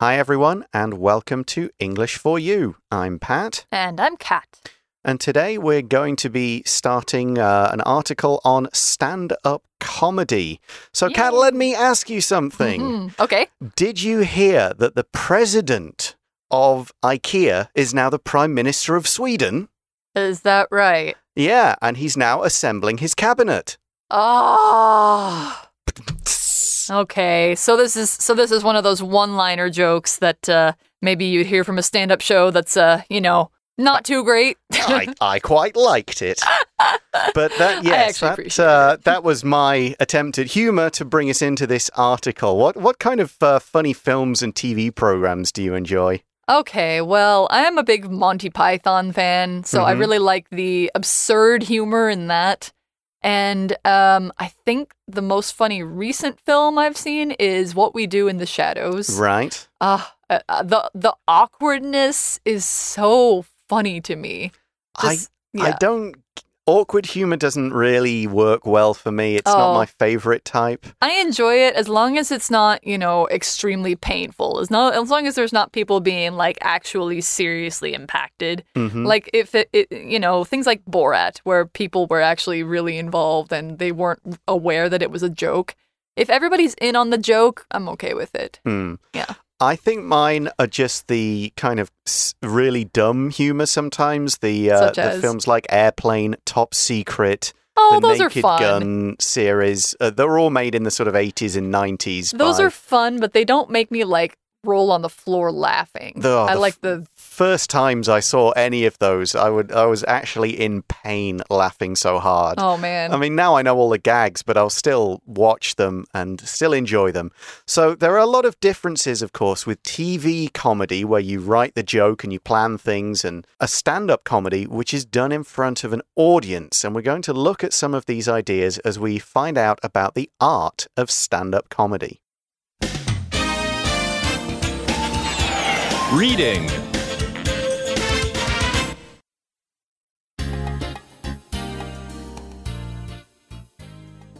Hi, everyone, and welcome to English for You. I'm Pat, And I'm Kat. and today we're going to be starting uh, an article on stand up comedy. So, Kat, let me ask you something. Mm, okay. Did you hear that the president of IKEA is now the Prime Minister of Sweden? Is that right? Yeah, and he's now assembling his cabinet. Oh. Okay. So this is so this is one of those one-liner jokes that uh, maybe you'd hear from a stand-up show that's uh, you know, not too great. I, I quite liked it. But that, yes, that, uh, that was my attempt at humor to bring us into this article. What, what kind of uh, funny films and TV programs do you enjoy? Okay, well, I am a big Monty Python fan, so I Mhm. really like the absurd humor in that. And um, I think the most funny recent film I've seen is What We Do in the Shadows. Right. Ah, uh, uh, the the awkwardness is so funny to me. Just- I, I don't. Awkward humor doesn't really work well for me. It's not Oh. my favorite type. I enjoy it as long as it's not, you know, extremely painful. As not as long as there's not people being like actually seriously impacted. Mhm. Like if it, it, you know, things like Borat, where people were actually really involved and they weren't aware that it was a joke. If everybody's in on the joke, I'm okay with it. Hmm. Yeah. I think mine are just the kind of really dumb humor sometimes. The uh, the films like Airplane, Top Secret, Oh, the those are Naked fun. Gun series. Uh, they're all made in the sort of 80s and 90s. Those by- are fun, but they don't make me like roll on the floor laughing. The- oh, I the like the first times I saw any of those. I would I was actually in pain laughing so hard. oh man. I mean, now I know all the gags, but I'll still watch them and still enjoy them. So, there are a lot of differences, of course, with TV comedy, where you write the joke and you plan things, and a stand up comedy, which is done in front of an audience. And we're going to look at some of these ideas as we find out about the art of stand up comedy. Reading.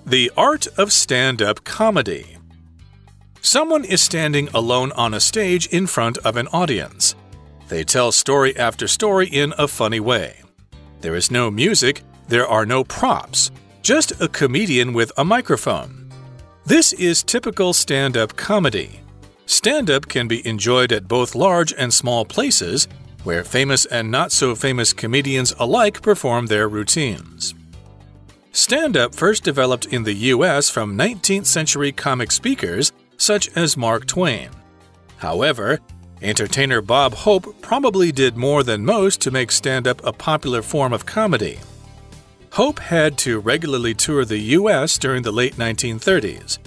The art of stand up comedy. Someone is standing alone on a stage in front of an audience. They tell story after story in a funny way. There is no music, there are no props, just a comedian with a microphone. This is typical stand up comedy. Stand up can be enjoyed at both large and small places where famous and not so famous comedians alike perform their routines. Stand up first developed in the US from 19th century comic speakers such as Mark Twain. However, entertainer Bob Hope probably did more than most to make stand up a popular form of comedy. Hope had to regularly tour the US during the late 1930s.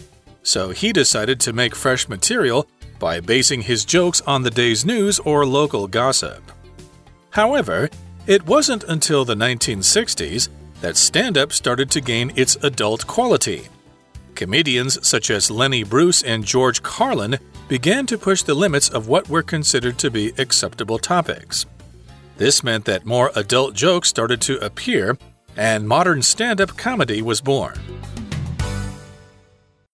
So he decided to make fresh material by basing his jokes on the day's news or local gossip. However, it wasn't until the 1960s that stand up started to gain its adult quality. Comedians such as Lenny Bruce and George Carlin began to push the limits of what were considered to be acceptable topics. This meant that more adult jokes started to appear, and modern stand up comedy was born.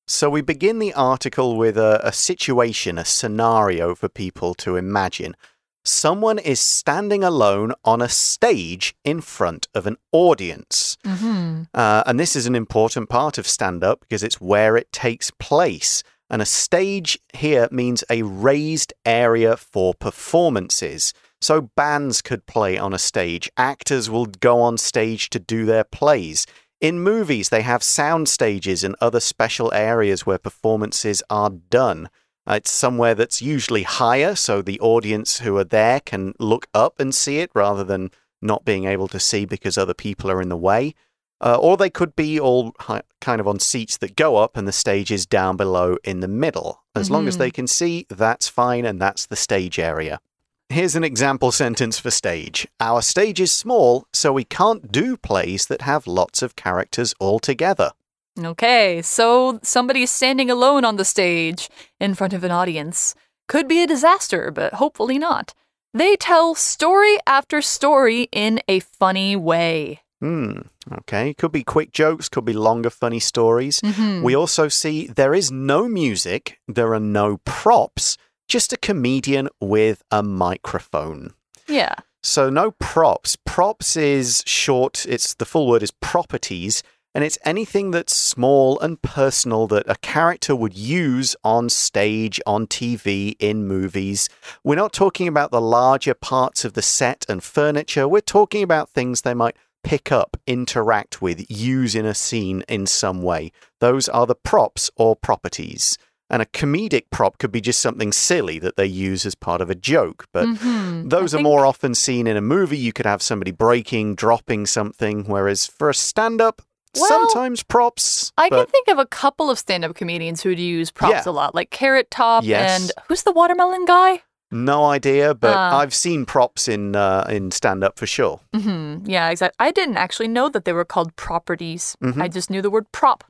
So we begin the article with a, a situation, a scenario for people to imagine. Someone is standing alone on a stage in front of an audience. hmm Uh, and this is an important part of stand up because it's where it takes place. And a stage here means a raised area for performances. So bands could play on a stage, actors will go on stage to do their plays. In movies, they have sound stages and other special areas where performances are done. Uh, It's somewhere that's usually higher, so the audience who are there can look up and see it rather than not being able to see because other people are in the way. Uh, or they could be all hi- kind of on seats that go up and the stage is down below in the middle. As long as Mhm. they can see, that's fine and that's the stage area. Here's an example sentence for stage. Our stage is small, so we can't do plays that have lots of characters all together. Okay, so somebody's standing alone on the stage in front of an audience. Could be a disaster, but hopefully not. They tell story after story in a funny way. Hmm. Okay. Could be quick jokes, could be longer, funny stories. Mhm. We also see there is no music, there are no props, just a comedian with a microphone. Yeah. So no props. Props is short, it's the full word is properties, and it's anything that's small and personal that a character would use on stage, on TV, in movies. We're not talking about the larger parts of the set and furniture, we're talking about things they might pick up, interact with, use in a scene in some way. Those are the props or properties. And a comedic prop could be just something silly that they use as part of a joke. But Mhm. those I are think- more often seen in a movie. You could have somebody breaking, dropping something. Whereas for a stand up, Well, sometimes props. I can think of a couple of stand up comedians who'd use props Yeah. a lot, like Carrot Top Yes. and who's the watermelon guy? no idea. But Uh. I've seen props in uh, in stand up for sure. hmm Yeah, exactly. I didn't actually know that they were called properties. Mhm. I just knew the word prop.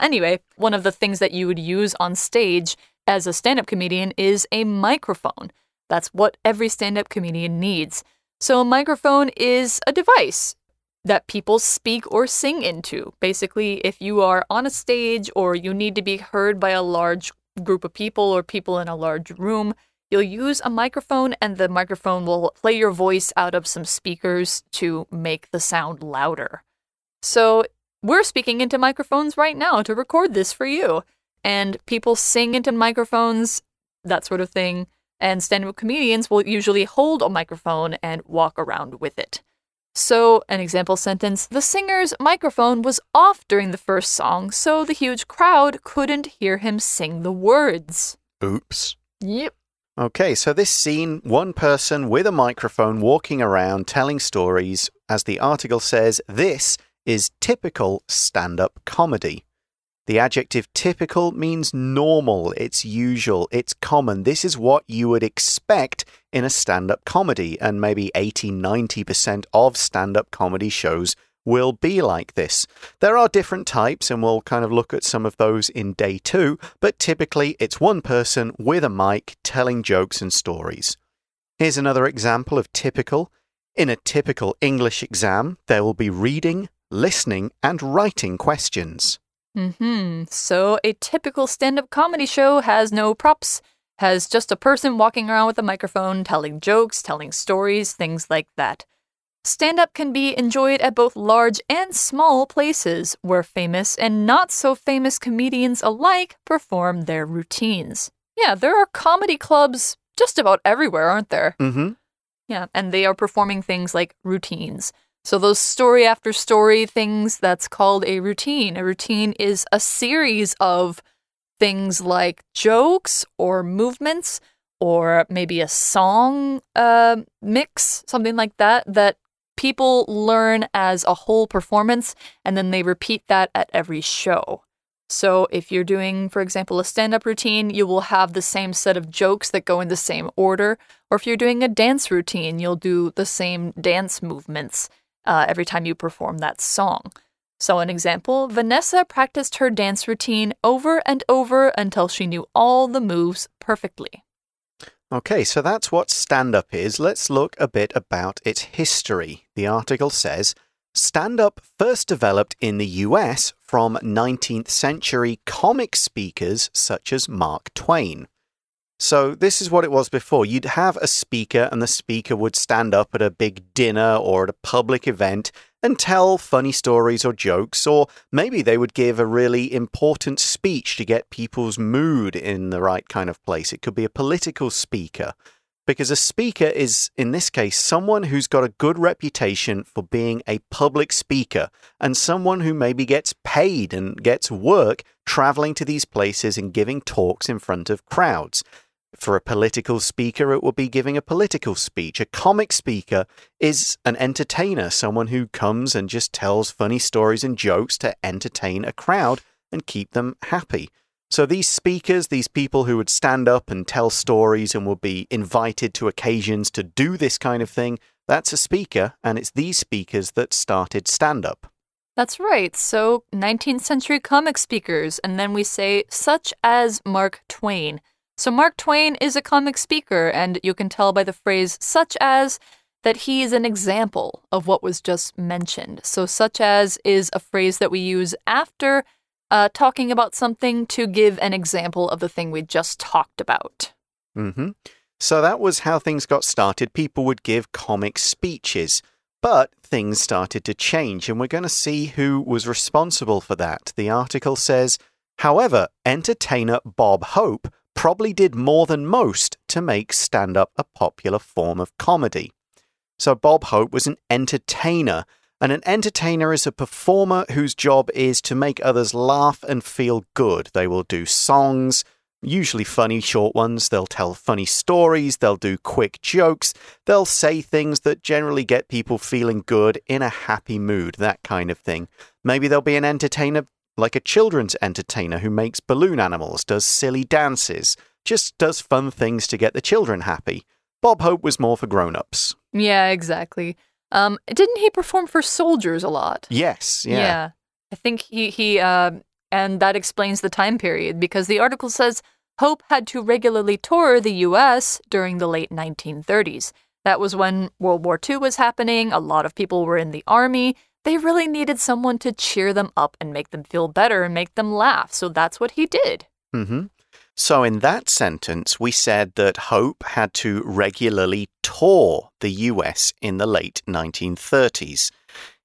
Anyway, one of the things that you would use on stage as a stand up comedian is a microphone. That's what every stand up comedian needs. So, a microphone is a device that people speak or sing into. Basically, if you are on a stage or you need to be heard by a large group of people or people in a large room, you'll use a microphone and the microphone will play your voice out of some speakers to make the sound louder. So, we're speaking into microphones right now to record this for you. And people sing into microphones, that sort of thing. And stand up comedians will usually hold a microphone and walk around with it. So, an example sentence the singer's microphone was off during the first song, so the huge crowd couldn't hear him sing the words. Oops. Yep. Okay, so this scene, one person with a microphone walking around telling stories. As the article says, this is typical stand up comedy. The adjective typical means normal, it's usual, it's common. This is what you would expect in a stand up comedy, and maybe 80 90% of stand up comedy shows will be like this. There are different types, and we'll kind of look at some of those in day two, but typically it's one person with a mic telling jokes and stories. Here's another example of typical. In a typical English exam, there will be reading, listening, and writing questions. Hmm. So a typical stand-up comedy show has no props, has just a person walking around with a microphone, telling jokes, telling stories, things like that. Stand-up can be enjoyed at both large and small places where famous and not so famous comedians alike perform their routines. Yeah, there are comedy clubs just about everywhere, aren't there? Mm-hmm. Yeah, and they are performing things like routines. So, those story after story things, that's called a routine. A routine is a series of things like jokes or movements or maybe a song uh, mix, something like that, that people learn as a whole performance and then they repeat that at every show. So, if you're doing, for example, a stand up routine, you will have the same set of jokes that go in the same order. Or if you're doing a dance routine, you'll do the same dance movements uh, every time you perform that song. So, an example Vanessa practiced her dance routine over and over until she knew all the moves perfectly. Okay, so that's what stand up is. Let's look a bit about its history. The article says stand up first developed in the US from 19th century comic speakers such as Mark Twain. So, this is what it was before. You'd have a speaker, and the speaker would stand up at a big dinner or at a public event and tell funny stories or jokes, or maybe they would give a really important speech to get people's mood in the right kind of place. It could be a political speaker. Because a speaker is, in this case, someone who's got a good reputation for being a public speaker and someone who maybe gets paid and gets work traveling to these places and giving talks in front of crowds. For a political speaker, it would be giving a political speech. A comic speaker is an entertainer, someone who comes and just tells funny stories and jokes to entertain a crowd and keep them happy. So these speakers, these people who would stand up and tell stories and would be invited to occasions to do this kind of thing, that's a speaker, and it's these speakers that started stand up. That's right. So, 19th century comic speakers, and then we say, such as Mark Twain. So, Mark Twain is a comic speaker, and you can tell by the phrase such as that he is an example of what was just mentioned. So, such as is a phrase that we use after uh, talking about something to give an example of the thing we just talked about. Mm -hmm. So that was how things got started. People would give comic speeches. But things started to change, and we're going to see who was responsible for that. The article says, however, entertainer Bob Hope probably did more than most to make stand up a popular form of comedy. So, Bob Hope was an entertainer, and an entertainer is a performer whose job is to make others laugh and feel good. They will do songs, usually funny short ones. They'll tell funny stories, they'll do quick jokes, they'll say things that generally get people feeling good in a happy mood, that kind of thing. Maybe there'll be an entertainer like a children's entertainer who makes balloon animals, does silly dances, just does fun things to get the children happy. Bob Hope was more for grown ups. Yeah, exactly. Um, didn't he perform for soldiers a lot? Yes, yeah. I think he he uh, and that explains the time period because the article says Hope had to regularly tour the U.S. during the late 1930s. That was when World War II was happening. A lot of people were in the army. They really needed someone to cheer them up and make them feel better and make them laugh. So that's what he did. hmm So, in that sentence, we said that Hope had to regularly tour the US in the late 1930s.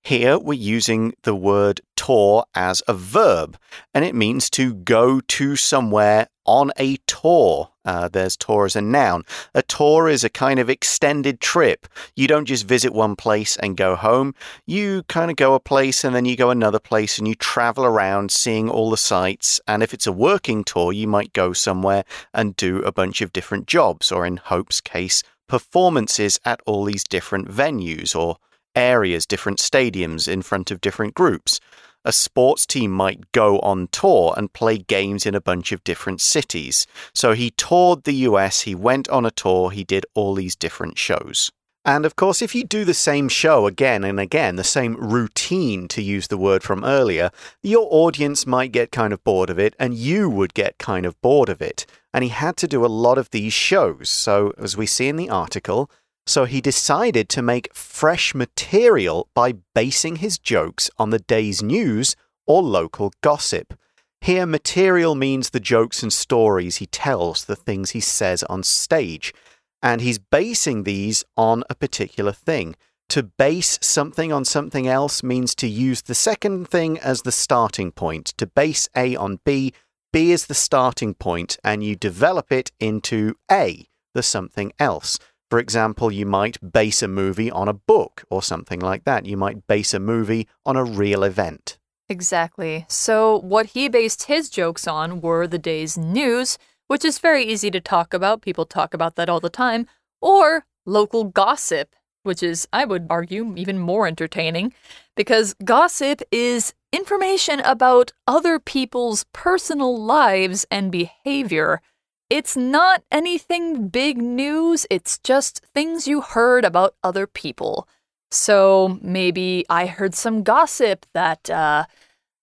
Here we're using the word tour as a verb, and it means to go to somewhere on a tour. Uh, there's tour as a noun. A tour is a kind of extended trip. You don't just visit one place and go home. You kind of go a place and then you go another place and you travel around seeing all the sights. And if it's a working tour, you might go somewhere and do a bunch of different jobs, or in Hope's case, performances at all these different venues or areas, different stadiums in front of different groups. A sports team might go on tour and play games in a bunch of different cities. So he toured the US, he went on a tour, he did all these different shows. And of course, if you do the same show again and again, the same routine, to use the word from earlier, your audience might get kind of bored of it, and you would get kind of bored of it. And he had to do a lot of these shows. So, as we see in the article, so he decided to make fresh material by basing his jokes on the day's news or local gossip. Here, material means the jokes and stories he tells, the things he says on stage. And he's basing these on a particular thing. To base something on something else means to use the second thing as the starting point. To base A on B, B is the starting point, and you develop it into A, the something else. For example, you might base a movie on a book or something like that. You might base a movie on a real event. Exactly. So, what he based his jokes on were the day's news, which is very easy to talk about. People talk about that all the time, or local gossip, which is, I would argue, even more entertaining because gossip is information about other people's personal lives and behavior. It's not anything big news, it's just things you heard about other people. So maybe I heard some gossip that uh,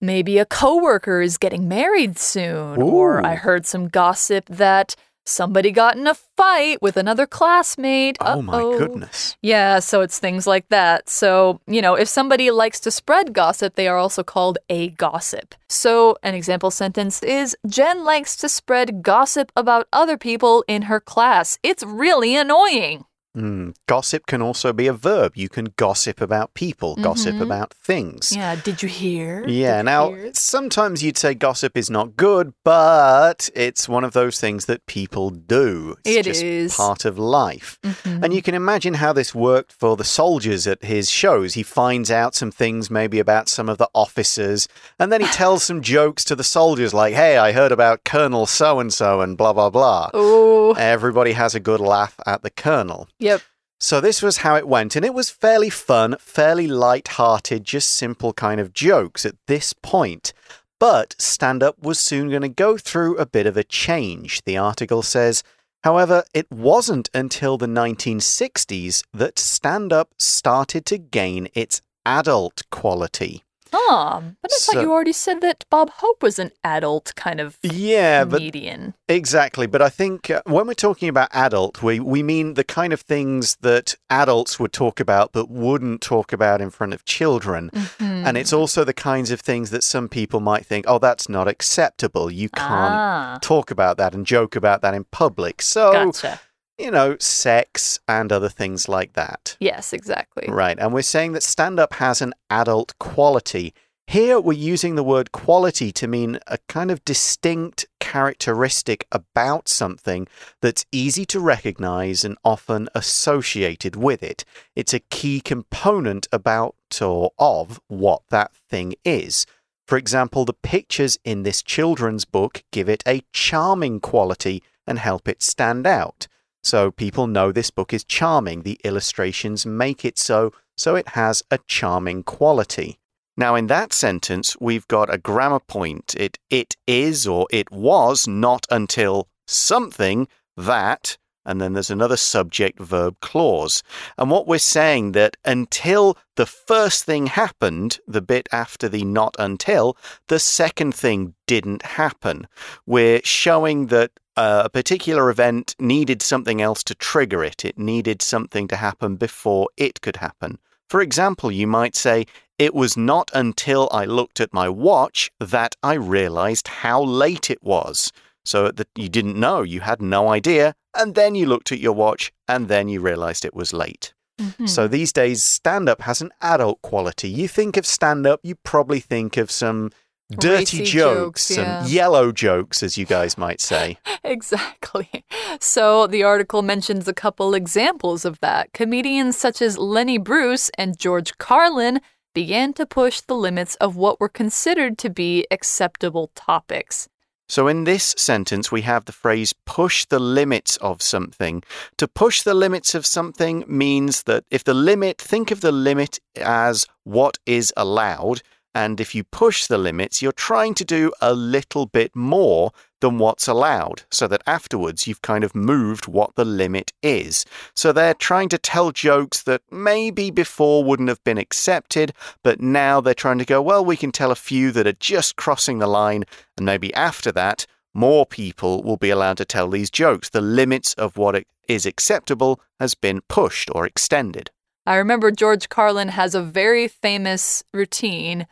maybe a coworker is getting married soon, Ooh. or I heard some gossip that somebody got in a fight with another classmate. Oh my goodness. Yeah, so it's things like that. So, you know, if somebody likes to spread gossip, they are also called a gossip. So, an example sentence is Jen likes to spread gossip about other people in her class. It's really annoying. Mm, Gossip can also be a verb. You can gossip about people, gossip Mhm. about things. Yeah, did you hear? Yeah, Did now hear? sometimes you'd say gossip is not good, but it's one of those things that people do. It's It just is. part of life. Mhm. And you can imagine how this worked for the soldiers at his shows. He finds out some things maybe about some of the officers, and then he tells some jokes to the soldiers like, hey, I heard about Colonel so and so and blah, blah, blah. Oh, Everybody has a good laugh at the Colonel. Yep. So this was how it went, and it was fairly fun, fairly light-hearted, just simple kind of jokes at this point. But stand up was soon going to go through a bit of a change, the article says. However, it wasn't until the 1960s that stand up started to gain its adult quality. Oh, but I So- thought you already said that Bob Hope was an adult kind of Yeah, but comedian. Exactly, but I think uh, when we're talking about adult, we we mean the kind of things that adults would talk about but wouldn't talk about in front of children. Mm-hmm. And it's also the kinds of things that some people might think, "Oh, that's not acceptable. You can't Ah, talk about that and joke about that in public." So, gotcha. You know, sex and other things like that. Yes, exactly. Right. And we're saying that stand up has an adult quality. Here, we're using the word quality to mean a kind of distinct characteristic about something that's easy to recognize and often associated with it. It's a key component about or of what that thing is. For example, the pictures in this children's book give it a charming quality and help it stand out. So people know this book is charming. The illustrations make it so, so it has a charming quality. Now, in that sentence, we've got a grammar point. It, it is or it was not until something that, and then there's another subject verb clause. And what we're saying that until the first thing happened, the bit after the not until, the second thing didn't happen. We're showing that uh, a particular event needed something else to trigger it. It needed something to happen before it could happen. For example, you might say, It was not until I looked at my watch that I realized how late it was. So that you didn't know, you had no idea, and then you looked at your watch, and then you realized it was late. Mhm. So these days, stand up has an adult quality. You think of stand up, you probably think of some dirty Racy jokes, jokes, yeah. some yellow jokes, as you guys might say. Exactly. So the article mentions a couple examples of that. Comedians such as Lenny Bruce and George Carlin began to push the limits of what were considered to be acceptable topics. So, in this sentence, we have the phrase push the limits of something. To push the limits of something means that if the limit, think of the limit as what is allowed. And if you push the limits, you're trying to do a little bit more than what's allowed, so that afterwards you've kind of moved what the limit is. So they're trying to tell jokes that maybe before wouldn't have been accepted, but now they're trying to go, well, we can tell a few that are just crossing the line, and maybe after that, more people will be allowed to tell these jokes. The limits of what is acceptable has been pushed or extended. I remember George Carlin has a very famous routine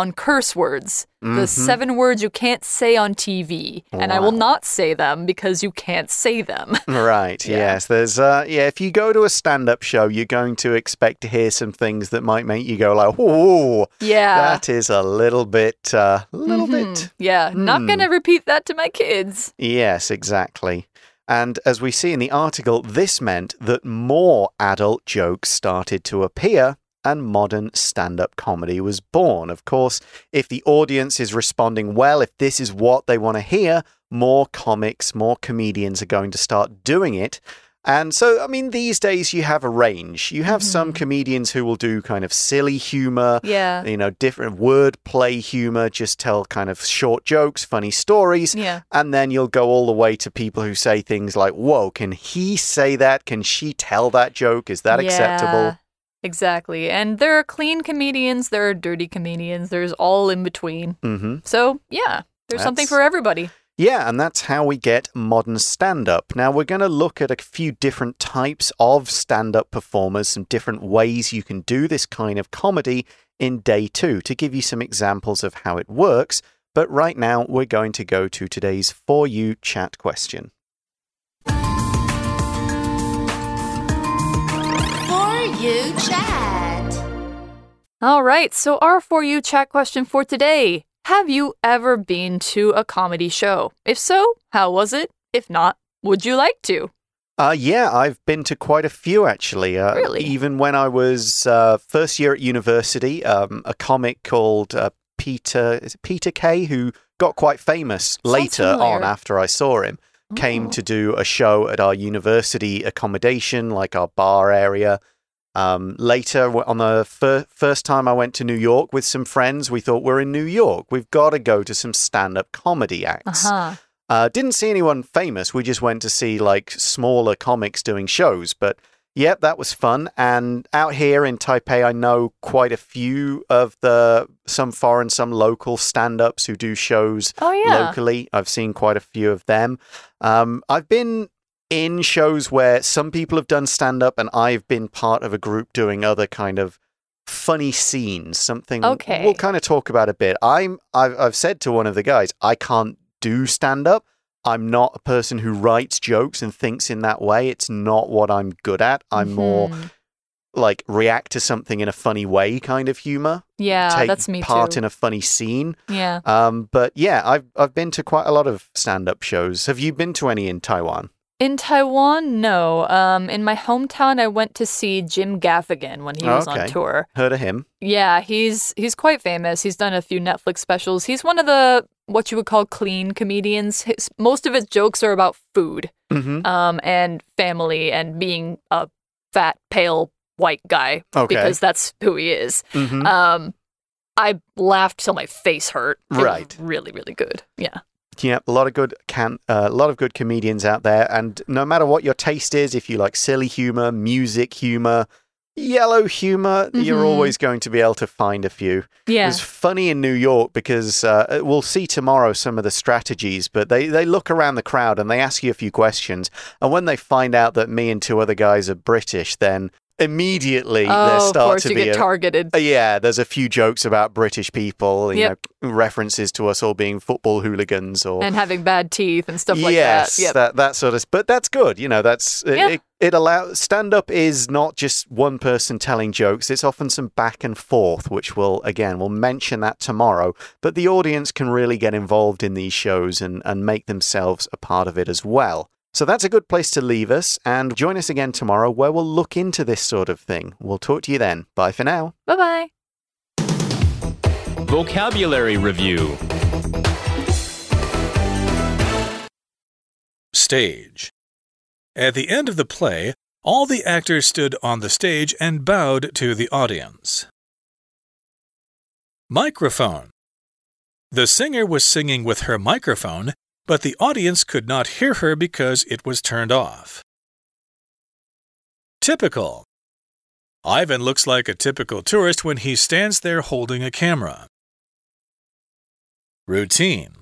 on curse words. The Mhm. seven words you can't say on TV. And I will not say them because you can't say them. Right, Yeah. yes. There's uh yeah, if you go to a stand-up show, you're going to expect to hear some things that might make you go like, "Whoa, yeah. that is a little bit uh a little Mhm. bit Yeah, not Hmm. going to repeat that to my kids. Yes, exactly. And as we see in the article, this meant that more adult jokes started to appear and modern stand up comedy was born. Of course, if the audience is responding well, if this is what they want to hear, more comics, more comedians are going to start doing it. And so, I mean, these days you have a range. You have some mm-hmm. comedians who will do kind of silly humor, Yeah. you know, different wordplay humor, just tell kind of short jokes, funny stories. Yeah. And then you'll go all the way to people who say things like, Whoa, can he say that? Can she tell that joke? Is that acceptable? Exactly. And there are clean comedians, there are dirty comedians, there's all in between. hmm So, yeah, there's something for everybody. Yeah, and that's how we get modern stand up. Now, we're going to look at a few different types of stand up performers, some different ways you can do this kind of comedy in day two to give you some examples of how it works. But right now, we're going to go to today's For You chat question. You Chat. All right, so our For You chat question for today Have you ever been to a comedy show? If so, how was it? If not, would you like to? Uh, yeah, I've been to quite a few actually. Uh, Really? Even when I was uh, first year at university, um, a comic called uh, Peter is it Peter Kay, who got quite famous later on after I saw him, came Oh. to do a show at our university accommodation, like our bar area. Um, later, on the fir- first time I went to New York with some friends, we thought we're in New York. We've got to go to some stand-up comedy acts. Uh-huh. Uh, didn't see anyone famous. We just went to see like smaller comics doing shows. But Yep, that was fun. And out here in Taipei, I know quite a few of the some foreign, some local stand ups who do shows Oh yeah. locally. I've seen quite a few of them. Um, I've been in shows where some people have done stand up, and I've been part of a group doing other kind of funny scenes. Something Okay. we'll kind of talk about a bit. I'm I've, I've said to one of the guys, I can't do stand up. I'm not a person who writes jokes and thinks in that way. It's not what I'm good at. I'm more Mhm. like react to something in a funny way kind of humor. Yeah, take that's me part too. in a funny scene. yeah. Um, but yeah, I've I've been to quite a lot of stand-up shows. Have you been to any in Taiwan? In Taiwan, no. Um, in my hometown, I went to see Jim Gaffigan when he was Okay. on tour. Heard of him? Yeah, he's he's quite famous. He's done a few Netflix specials. He's one of the what you would call clean comedians. His, most of his jokes are about food, Mm-hmm. um, and family, and being a fat, pale white guy Okay. because that's who he is. mm-hmm. Um, I laughed till my face hurt. It Right. really, really good. Yeah. Yeah, a lot of good can uh, a lot of good comedians out there, and no matter what your taste is, if you like silly humor, music humor, yellow humor, you're Mhm. always going to be able to find a few. Yeah. was funny in New York because uh, we'll see tomorrow some of the strategies, but they, they look around the crowd and they ask you a few questions. And when they find out that me and two other guys are British, then immediately there oh, of start to be get a, targeted. uh, yeah, there's a few jokes about British people, you Yep. know, references to us all being football hooligans or and having bad teeth and stuff like that. Yes, that that sort of. But that's good. You know, that's it- Yeah. it. It allows stand up is not just one person telling jokes. It's often some back and forth, which will again we'll mention that tomorrow. But the audience can really get involved in these shows and and make themselves a part of it as well. So that's a good place to leave us, and join us again tomorrow where we'll look into this sort of thing. We'll talk to you then. Bye for now. Bye bye. Vocabulary Review Stage. At the end of the play, all the actors stood on the stage and bowed to the audience. Microphone. The singer was singing with her microphone, but the audience could not hear her because it was turned off. Typical. Ivan looks like a typical tourist when he stands there holding a camera. Routine.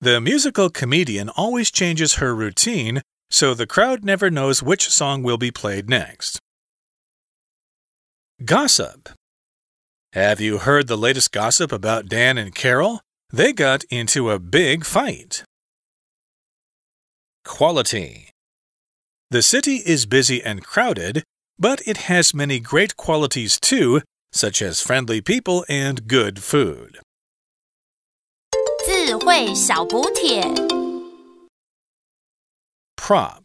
The musical comedian always changes her routine, so the crowd never knows which song will be played next. Gossip. Have you heard the latest gossip about Dan and Carol? They got into a big fight. Quality. The city is busy and crowded, but it has many great qualities too, such as friendly people and good food. 智慧小补帖。 Prop.